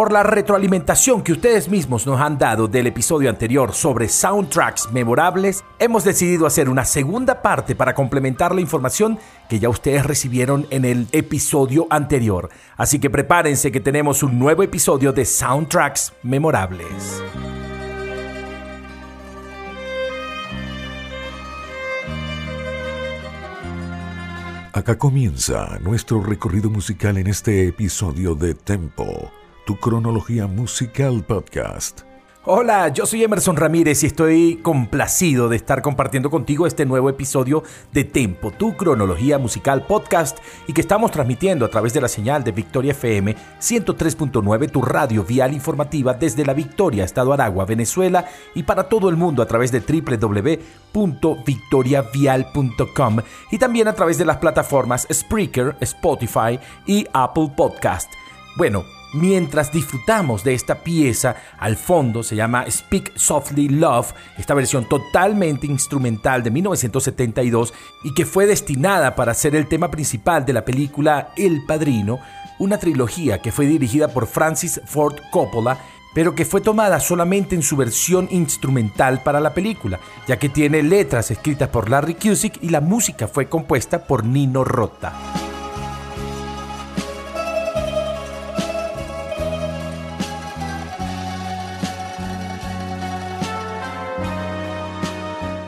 Por la retroalimentación que ustedes mismos nos han dado del episodio anterior sobre soundtracks memorables, hemos decidido hacer una segunda parte para complementar la información que ya ustedes recibieron en el episodio anterior. Así que prepárense que tenemos un nuevo episodio de soundtracks memorables. Acá comienza nuestro recorrido musical en este episodio de Tempo tu cronología musical podcast. Hola, yo soy Emerson Ramírez y estoy complacido de estar compartiendo contigo este nuevo episodio de Tempo, tu cronología musical podcast y que estamos transmitiendo a través de la señal de Victoria FM 103.9, tu radio vial informativa desde la Victoria, Estado Aragua, Venezuela y para todo el mundo a través de www.victoriavial.com y también a través de las plataformas Spreaker, Spotify y Apple Podcast. Bueno, mientras disfrutamos de esta pieza. Al fondo se llama Speak Softly Love, esta versión totalmente instrumental de 1972 y que fue destinada para ser el tema principal de la película El Padrino, una trilogía que fue dirigida por Francis Ford Coppola pero que fue tomada solamente en su versión instrumental para la película, ya que tiene letras escritas por Larry Cusick y la música fue compuesta por Nino Rota.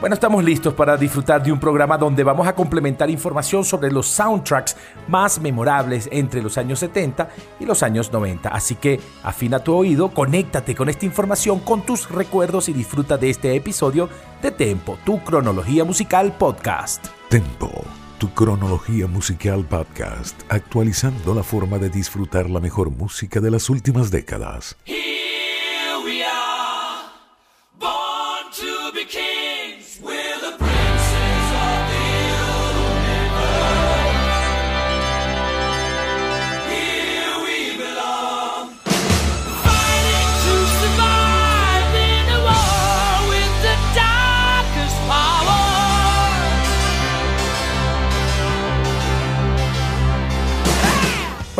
Bueno, estamos listos para disfrutar de un programa donde vamos a complementar información sobre los soundtracks más memorables entre los años 70 y los años 90. Así que afina tu oído, conéctate con esta información, con tus recuerdos y disfruta de este episodio de Tempo, tu cronología musical podcast. Tempo, tu cronología musical podcast, actualizando la forma de disfrutar la mejor música de las últimas décadas.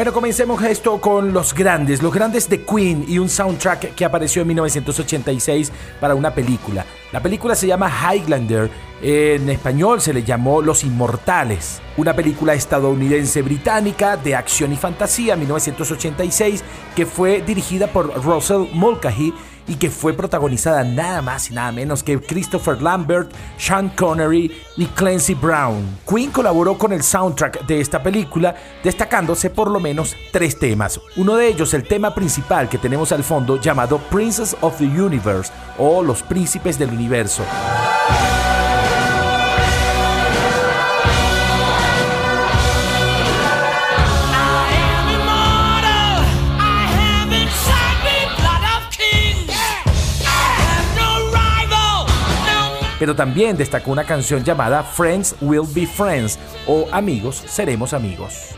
Bueno, comencemos esto con los grandes, los grandes de Queen y un soundtrack que apareció en 1986 para una película. La película se llama Highlander, en español se le llamó Los Inmortales, una película estadounidense británica de acción y fantasía 1986 que fue dirigida por Russell Mulcahy y que fue protagonizada nada más y nada menos que Christopher Lambert, Sean Connery y Clancy Brown. Queen colaboró con el soundtrack de esta película, destacándose por lo menos tres temas. Uno de ellos, el tema principal que tenemos al fondo, llamado Princess of the Universe o Los Príncipes del Universo. Pero también destacó una canción llamada Friends Will Be Friends o Amigos Seremos Amigos.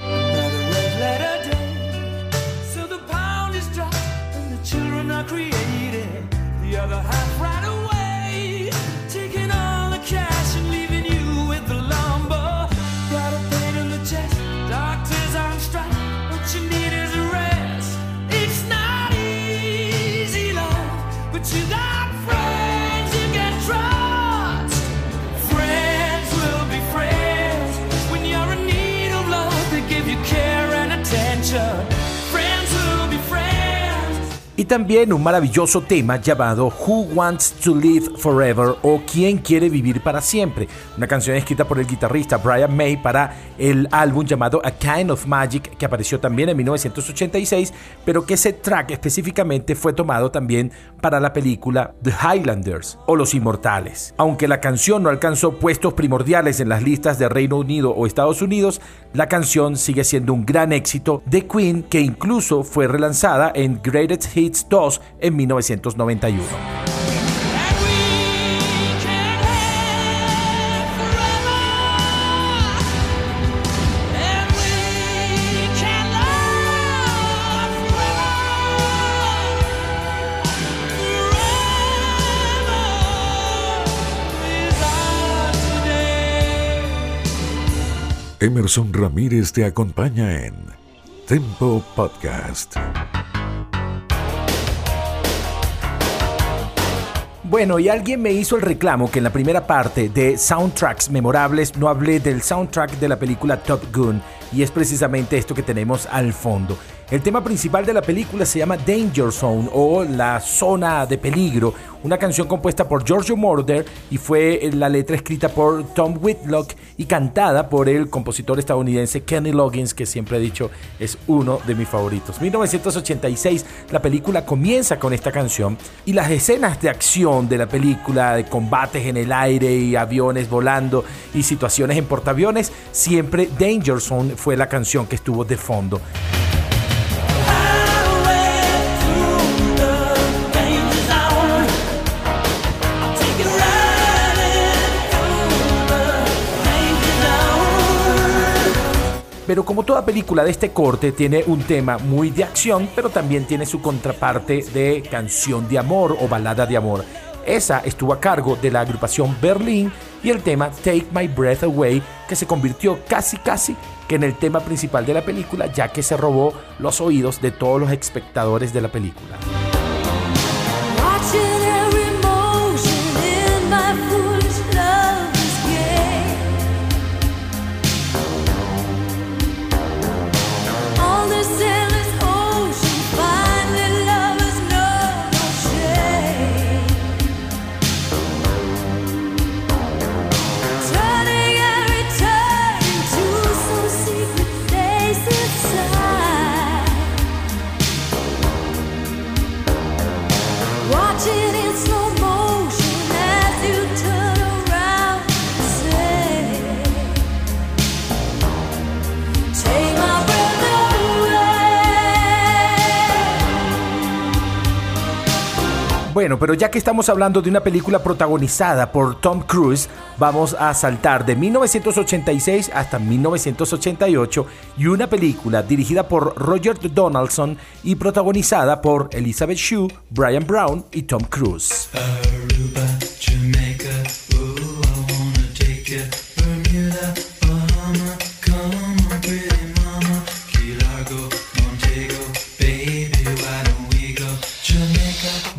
Y también un maravilloso tema llamado Who Wants to Live Forever o ¿Quién quiere vivir para siempre? Una canción escrita por el guitarrista Brian May para el álbum llamado A Kind of Magic que apareció también en 1986, pero que ese track específicamente fue tomado también para la película The Highlanders o Los Inmortales. Aunque la canción no alcanzó puestos primordiales en las listas de Reino Unido o Estados Unidos, la canción sigue siendo un gran éxito de Queen que incluso fue relanzada en Greatest Hits 2 en 1991. Emerson Ramírez te acompaña en Tempo Podcast. Bueno, y alguien me hizo el reclamo que en la primera parte de Soundtracks Memorables no hablé del soundtrack de la película Top Gun, y es precisamente esto que tenemos al fondo. El tema principal de la película se llama Danger Zone o La Zona de Peligro, una canción compuesta por Giorgio Moroder y fue la letra escrita por Tom Whitlock y cantada por el compositor estadounidense Kenny Loggins, que siempre he dicho es uno de mis favoritos. 1986, la película comienza con esta canción y las escenas de acción de la película, de combates en el aire y aviones volando y situaciones en portaaviones, siempre Danger Zone fue la canción que estuvo de fondo. Pero como toda película de este corte tiene un tema muy de acción, pero también tiene su contraparte de canción de amor o balada de amor. Esa estuvo a cargo de la agrupación Berlín y el tema Take My Breath Away, que se convirtió casi casi que en el tema principal de la película, ya que se robó los oídos de todos los espectadores de la película. Pero ya que estamos hablando de una película protagonizada por Tom Cruise, vamos a saltar de 1986 hasta 1988 y una película dirigida por Roger Donaldson y protagonizada por Elizabeth Shue, Brian Brown y Tom Cruise.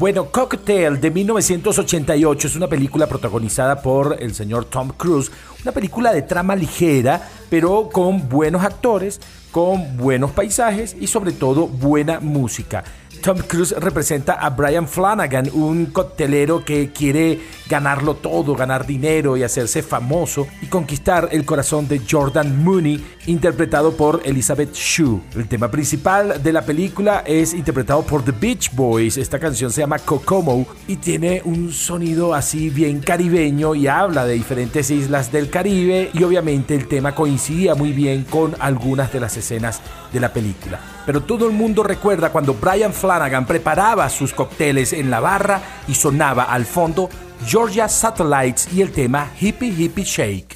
Bueno, Cocktail de 1988 es una película protagonizada por el señor Tom Cruise, una película de trama ligera, pero con buenos actores, con buenos paisajes y sobre todo buena música. Tom Cruise representa a Brian Flanagan, un coctelero que quiere ganarlo todo, ganar dinero y hacerse famoso y conquistar el corazón de Jordan Mooney, interpretado por Elizabeth Shue. El tema principal de la película es interpretado por The Beach Boys. Esta canción se llama Kokomo y tiene un sonido así bien caribeño y habla de diferentes islas del Caribe y obviamente el tema coincidía muy bien con algunas de las escenas de la película. Pero todo el mundo recuerda cuando Brian Flanagan preparaba sus cócteles en la barra y sonaba al fondo Georgia Satellites y el tema Hippie Hippie Shake.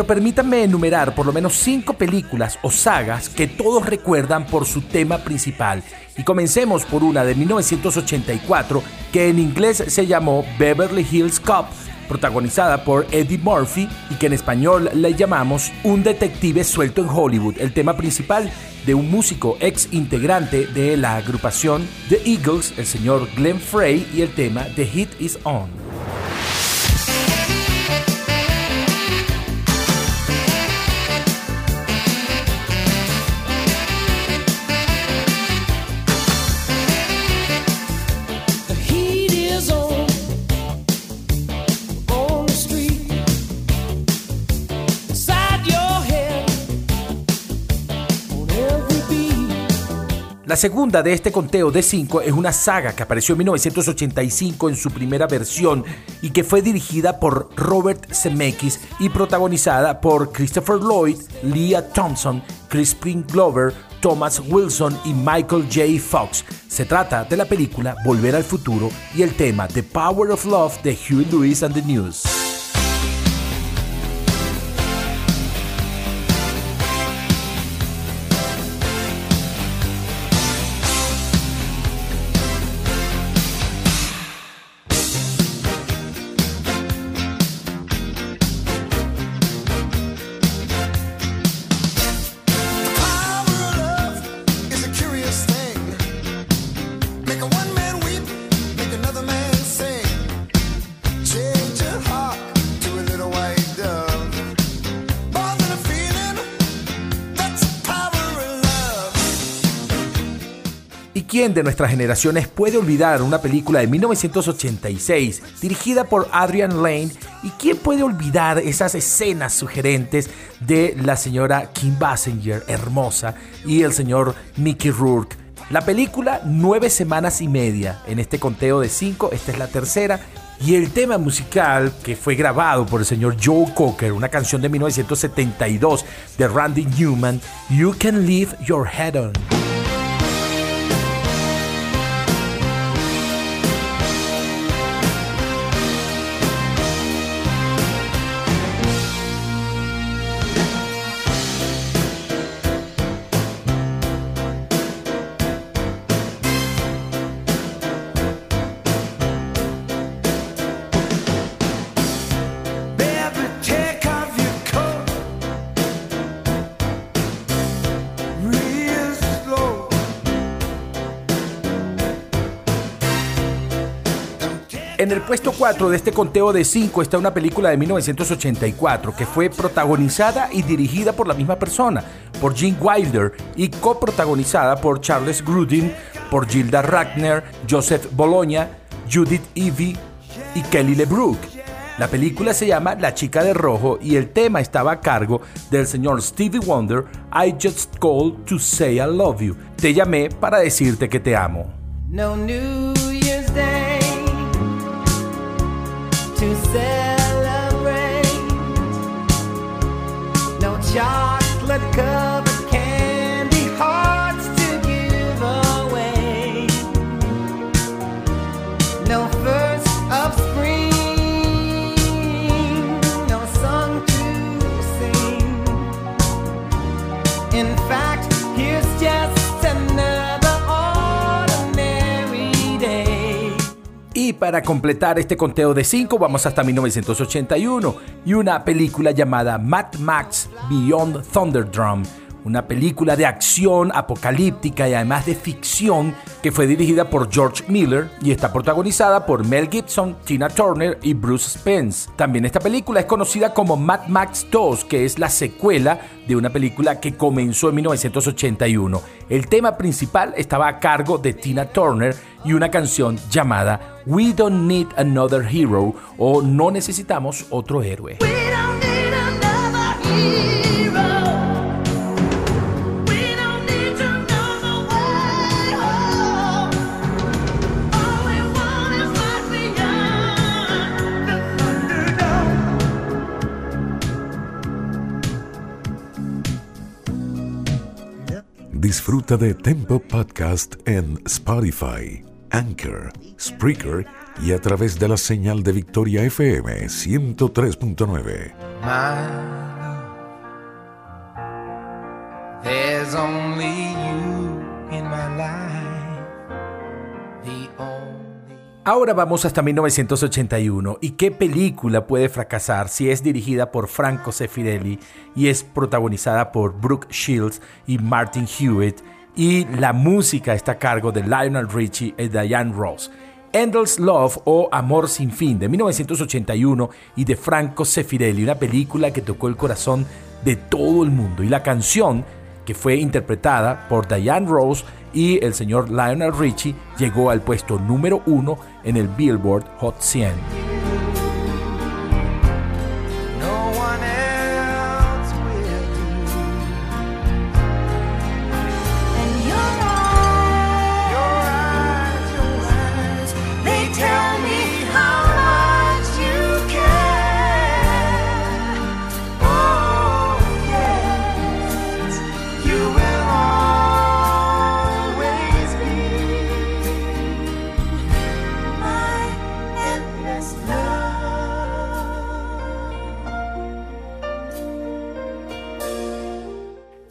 Pero permítanme enumerar por lo menos cinco películas o sagas que todos recuerdan por su tema principal. Y comencemos por una de 1984 que en inglés se llamó Beverly Hills Cop, protagonizada por Eddie Murphy y que en español le llamamos Un detective suelto en Hollywood, el tema principal de un músico ex integrante de la agrupación The Eagles, el señor Glenn Frey, y el tema The Hit Is On. La segunda de este conteo de 5 es una saga que apareció en 1985 en su primera versión y que fue dirigida por Robert Zemeckis y protagonizada por Christopher Lloyd, Leah Thompson, Crispin Glover, Thomas Wilson y Michael J. Fox. Se trata de la película Volver al Futuro y el tema The Power of Love de Huey Lewis and the News. ¿Quién de nuestras generaciones puede olvidar una película de 1986 dirigida por Adrian Lane? ¿Y quién puede olvidar esas escenas sugerentes de la señora Kim Basinger, hermosa, y el señor Mickey Rourke? La película, nueve semanas y media en este conteo de cinco, esta es la tercera, y el tema musical que fue grabado por el señor Joe Cocker, una canción de 1972 de Randy Newman, You Can Leave Your Head On. 4 de este conteo de 5 está una película de 1984 que fue protagonizada y dirigida por la misma persona, por Gene Wilder, y coprotagonizada por Charles Grudin, por Gilda Ragner, Joseph Bologna, Judith Evie y Kelly LeBrook. La película se llama La chica de rojo y el tema estaba a cargo del señor Stevie Wonder, I Just Called to Say I Love You. Te llamé para decirte que te amo. No New to celebrate. Para completar este conteo de 5 vamos hasta 1981 y una película llamada Mad Max Beyond Thunderdrum una película de acción apocalíptica y además de ficción que fue dirigida por George Miller y está protagonizada por Mel Gibson, Tina Turner y Bruce Spence. También esta película es conocida como Mad Max 2, que es la secuela de una película que comenzó en 1981. El tema principal estaba a cargo de Tina Turner y una canción llamada We Don't Need Another Hero o No Necesitamos Otro Héroe. Disfruta de Tempo Podcast en Spotify, Anchor, Spreaker y a través de la señal de Victoria FM 103.9. There's only you in my life. Ahora vamos hasta 1981. ¿Y qué película puede fracasar si es dirigida por Franco Sefirelli y es protagonizada por Brooke Shields y Martin Hewitt? Y la música está a cargo de Lionel Richie y Diane Ross. Endless Love o Amor sin fin de 1981 y de Franco Sefirelli, una película que tocó el corazón de todo el mundo. Y la canción que fue interpretada por Diane Rose y el señor Lionel Richie llegó al puesto número uno en el Billboard Hot 100.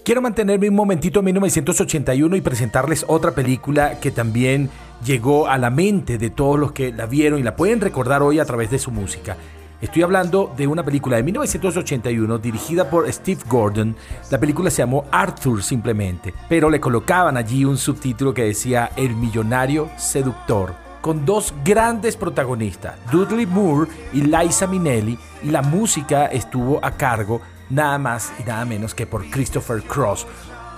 Quiero mantenerme un momentito en 1981 y presentarles otra película que también llegó a la mente de todos los que la vieron y la pueden recordar hoy a través de su música. Estoy hablando de una película de 1981 dirigida por Steve Gordon. La película se llamó Arthur simplemente, pero le colocaban allí un subtítulo que decía El millonario seductor, con dos grandes protagonistas, Dudley Moore y Liza Minnelli, y la música estuvo a cargo nada más y nada menos que por Christopher Cross.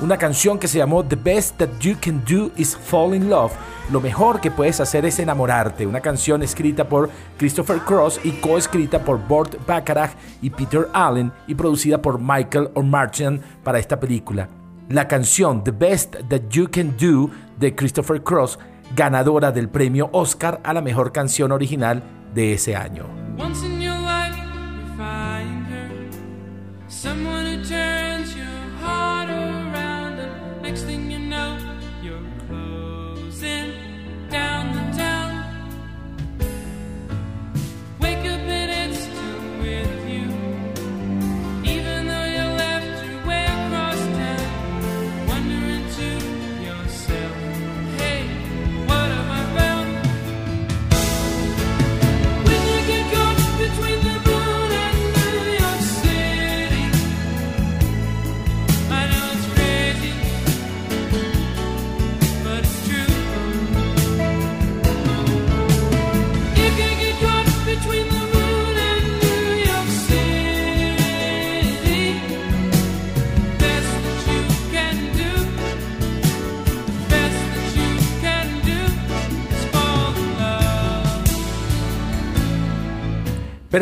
Una canción que se llamó The Best That You Can Do Is Fall in Love. Lo mejor que puedes hacer es enamorarte. Una canción escrita por Christopher Cross y coescrita por Burt Bacharach y Peter Allen y producida por Michael O'Martian para esta película. La canción The Best That You Can Do de Christopher Cross, ganadora del premio Oscar a la mejor canción original de ese año.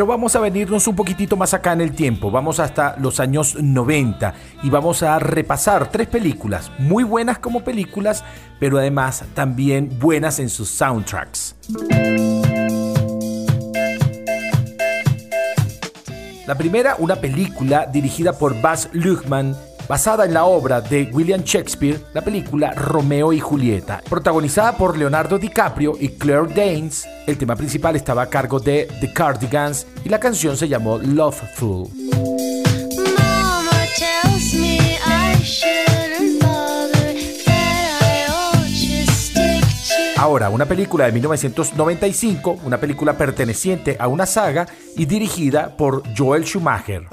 Pero vamos a venirnos un poquitito más acá en el tiempo, vamos hasta los años 90 y vamos a repasar tres películas, muy buenas como películas, pero además también buenas en sus soundtracks. La primera, una película dirigida por Baz Luhrmann, basada en la obra de William Shakespeare, la película Romeo y Julieta, protagonizada por Leonardo DiCaprio y Claire Danes. El tema principal estaba a cargo de The Cardigans y la canción se llamó Loveful. Ahora, una película de 1995, una película perteneciente a una saga y dirigida por Joel Schumacher.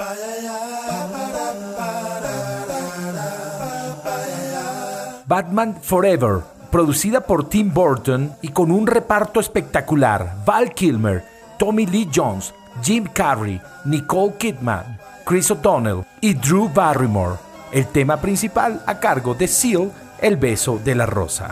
Batman Forever, producida por Tim Burton y con un reparto espectacular. Val Kilmer, Tommy Lee Jones, Jim Carrey, Nicole Kidman, Chris O'Donnell y Drew Barrymore. El tema principal a cargo de Seal, El beso de la rosa.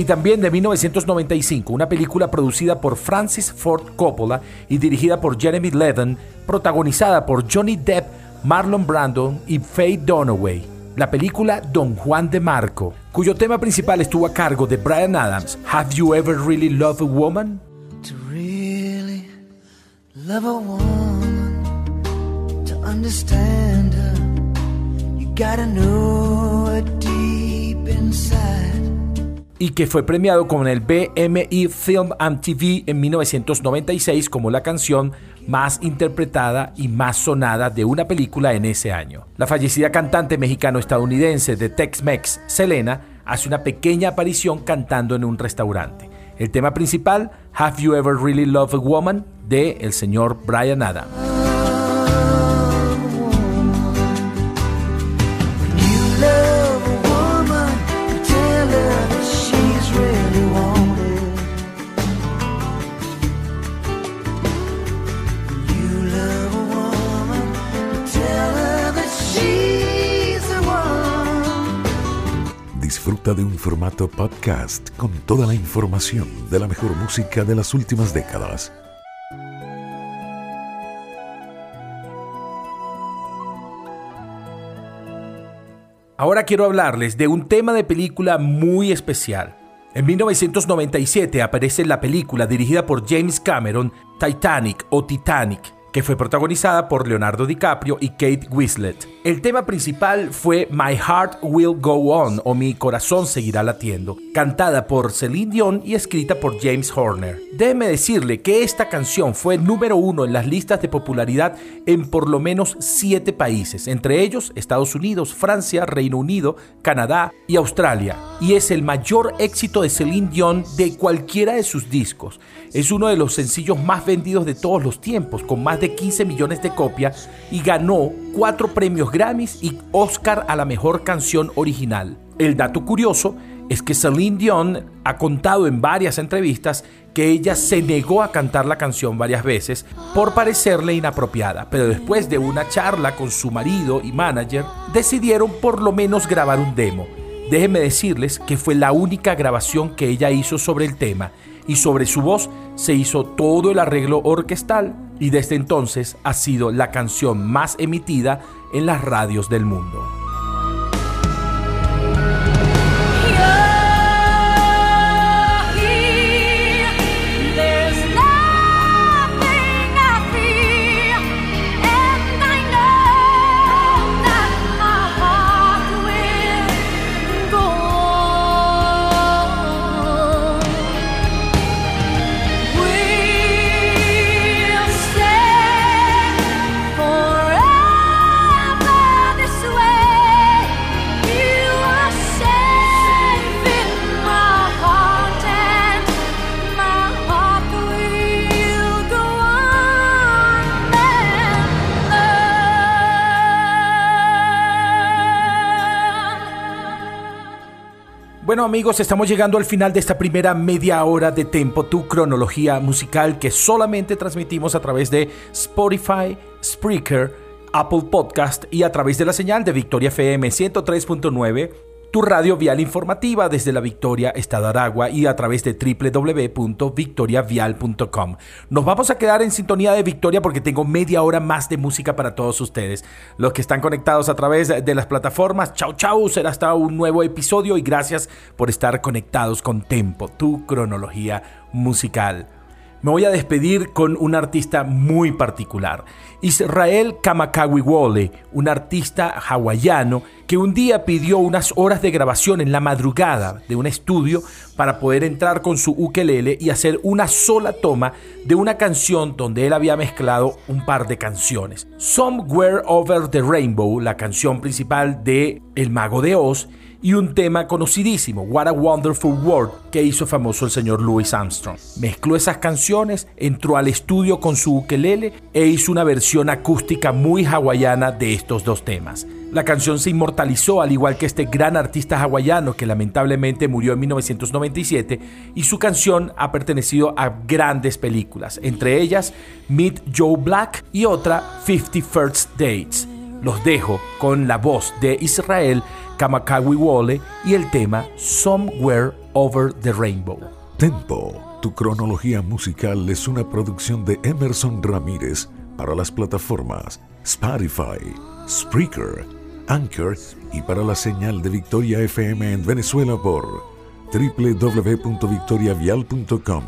Y también de 1995, una película producida por Francis Ford Coppola y dirigida por Jeremy Levin, protagonizada por Johnny Depp, Marlon Brando y Faye Dunaway. La película Don Juan de Marco, cuyo tema principal estuvo a cargo de Brian Adams. Have you ever really loved a woman? To really love a woman, to understand you gotta know her deep inside. Y que fue premiado con el BMI Film and TV en 1996 como la canción más interpretada y más sonada de una película en ese año. La fallecida cantante mexicano-estadounidense de Tex-Mex, Selena, hace una pequeña aparición cantando en un restaurante. El tema principal, Have You Ever Really Loved a Woman, de el señor Brian Adams. De un formato podcast con toda la información de la mejor música de las últimas décadas. Ahora quiero hablarles de un tema de película muy especial. En 1997 aparece la película dirigida por James Cameron, Titanic o Titanic, que fue protagonizada por Leonardo DiCaprio y Kate Winslet. El tema principal fue My Heart Will Go On o Mi Corazón Seguirá Latiendo, cantada por Celine Dion y escrita por James Horner. Déjeme decirle que esta canción fue número uno en las listas de popularidad en por lo menos siete países, entre ellos Estados Unidos, Francia, Reino Unido, Canadá y Australia, y es el mayor éxito de Celine Dion de cualquiera de sus discos. Es uno de los sencillos más vendidos de todos los tiempos, con más de 15 millones de copias, y ganó cuatro premios Grammys y Oscar a la mejor canción original. El dato curioso es que Celine Dion ha contado en varias entrevistas que ella se negó a cantar la canción varias veces por parecerle inapropiada, pero después de una charla con su marido y manager, decidieron por lo menos grabar un demo. Déjenme decirles que fue la única grabación que ella hizo sobre el tema y sobre su voz se hizo todo el arreglo orquestal y desde entonces ha sido la canción más emitida en las radios del mundo. Bueno amigos, estamos llegando al final de esta primera media hora de Tempo, tu cronología musical que solamente transmitimos a través de Spotify, Spreaker, Apple Podcast y a través de la señal de Victoria FM 103.9, tu radio vial informativa desde la Victoria, Estado Aragua y a través de www.victoriavial.com. Nos vamos a quedar en sintonía de Victoria porque tengo media hora más de música para todos ustedes. Los que están conectados a través de las plataformas, chau chau, será hasta un nuevo episodio y gracias por estar conectados con Tempo, tu cronología musical. Me voy a despedir con un artista muy particular, Israel Kamakawiwole, un artista hawaiano que un día pidió unas horas de grabación en la madrugada de un estudio para poder entrar con su ukelele y hacer una sola toma de una canción donde él había mezclado un par de canciones. Somewhere Over the Rainbow, la canción principal de El Mago de Oz, y un tema conocidísimo, What a Wonderful World, que hizo famoso el señor Louis Armstrong. Mezcló esas canciones, entró al estudio con su ukelele e hizo una versión acústica muy hawaiana de estos dos temas. La canción se inmortalizó al igual que este gran artista hawaiano que lamentablemente murió en 1997 y su canción ha pertenecido a grandes películas, entre ellas Meet Joe Black y otra 50 First Dates. Los dejo con la voz de Israel Kamakawiwole y el tema Somewhere Over the Rainbow. Tempo, tu cronología musical es una producción de Emerson Ramírez para las plataformas Spotify, Spreaker, Anchor y para la señal de Victoria FM en Venezuela por www.victoriavial.com.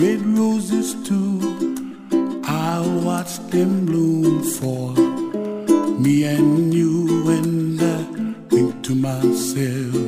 red roses too. I'll watch them bloom for me and you, and I think to myself.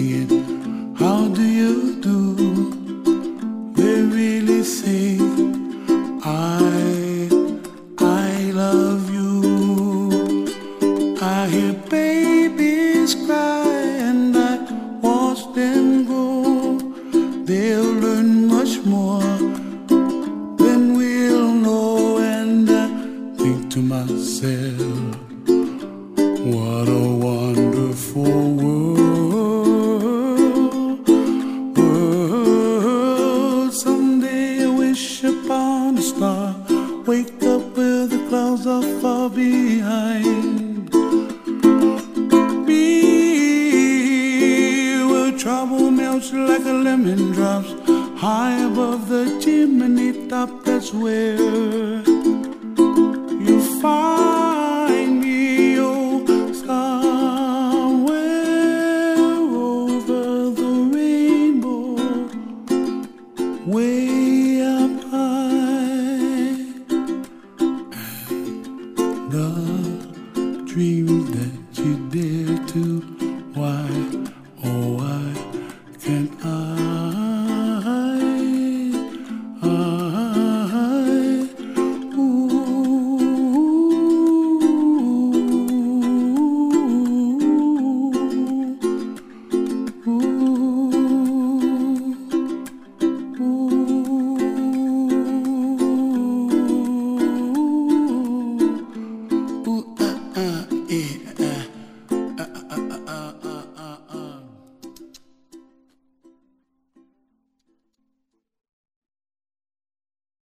singing